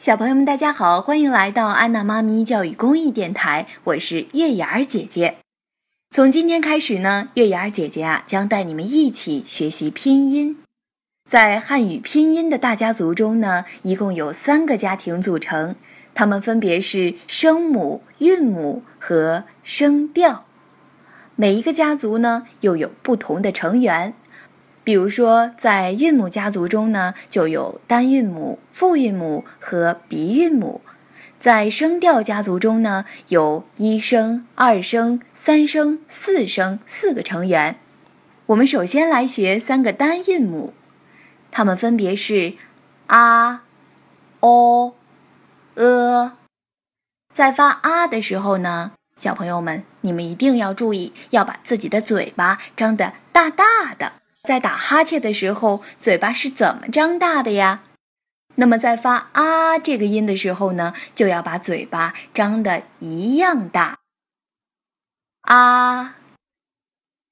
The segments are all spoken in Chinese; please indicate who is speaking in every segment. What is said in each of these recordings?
Speaker 1: 小朋友们，大家好，欢迎来到安娜妈咪教育公益电台，我是月牙儿姐姐。从今天开始呢，月牙儿姐姐啊将带你们一起学习拼音。在汉语拼音的大家族中呢，一共有三个家庭组成，它们分别是声母、韵母和声调。每一个家族呢，又有不同的成员。比如说，在韵母家族中呢，就有单韵母、复韵母和鼻韵母；在声调家族中呢，有一声、二声、三声、四声四个成员。我们首先来学三个单韵母，它们分别是啊、哦、呃。在发啊的时候呢，小朋友们，你们一定要注意，要把自己的嘴巴张得大大的。在打哈欠的时候，嘴巴是怎么张大的呀？那么在发啊这个音的时候呢，就要把嘴巴张的一样大。啊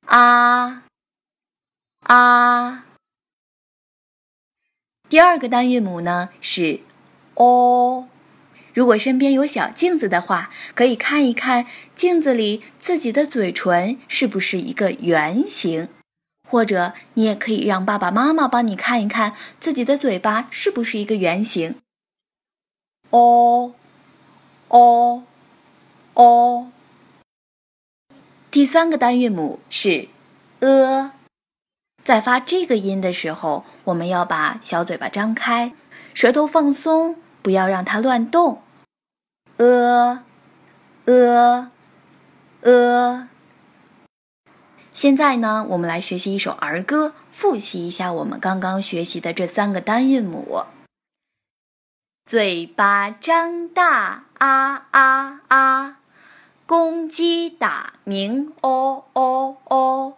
Speaker 1: 啊啊！第二个单韵母呢是哦。如果身边有小镜子的话，可以看一看镜子里自己的嘴唇是不是一个圆形。或者你也可以让爸爸妈妈帮你看一看自己的嘴巴是不是一个圆形。哦，哦，哦。第三个单韵母是呃，在发这个音的时候，我们要把小嘴巴张开，舌头放松，不要让它乱动。呃，呃，呃。现在呢，我们来学习一首儿歌，复习一下我们刚刚学习的这三个单韵母。嘴巴张大啊啊啊，公鸡打鸣哦哦哦，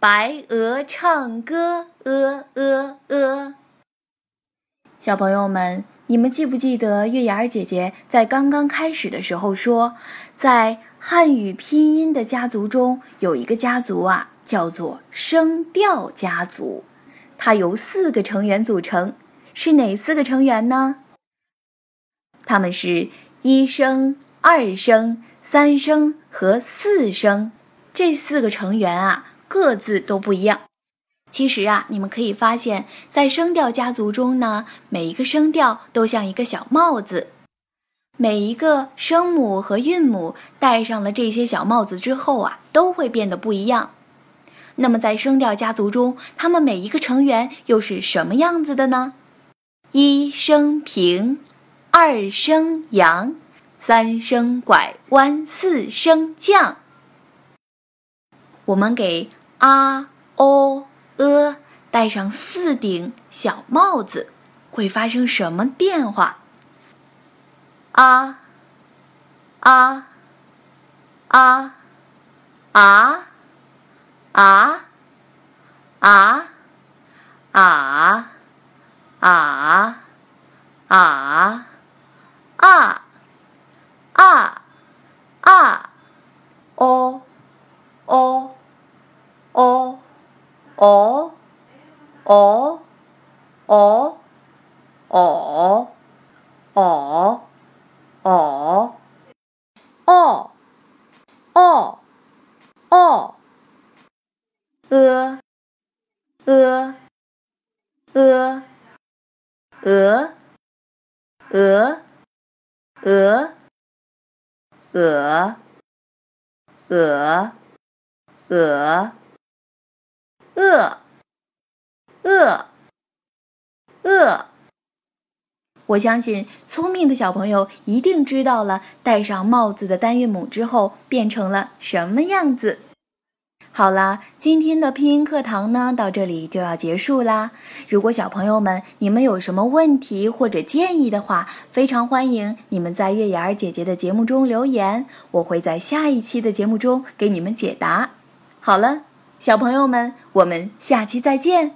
Speaker 1: 白鹅唱歌呃呃呃。小朋友们，你们记不记得月牙儿姐姐在刚刚开始的时候说，在汉语拼音的家族中有一个家族啊，叫做声调家族，它由四个成员组成，是哪四个成员呢？他们是一声、二声、三声和四声，这四个成员啊，各自都不一样。其实啊，你们可以发现，在声调家族中呢，每一个声调都像一个小帽子。每一个声母和韵母戴上了这些小帽子之后啊，都会变得不一样。那么在声调家族中，它们每一个成员又是什么样子的呢？一声平，二声扬，三声拐弯，四声降。我们给啊、哦。呃，戴上四顶小帽子，会发生什么变化？啊啊啊啊啊啊啊啊啊啊啊啊哦哦哦。哦，哦，哦，哦，哦，哦，哦，哦，哦，呃，呃，呃，鹅，鹅，鹅，鹅，鹅，鹅。呃，呃，呃。我相信聪明的小朋友一定知道了，戴上帽子的单韵母之后变成了什么样子。好啦，今天的拼音课堂呢，到这里就要结束啦。如果小朋友们你们有什么问题或者建议的话，非常欢迎你们在月牙儿姐姐的节目中留言，我会在下一期的节目中给你们解答。好了。小朋友们，我们下期再见。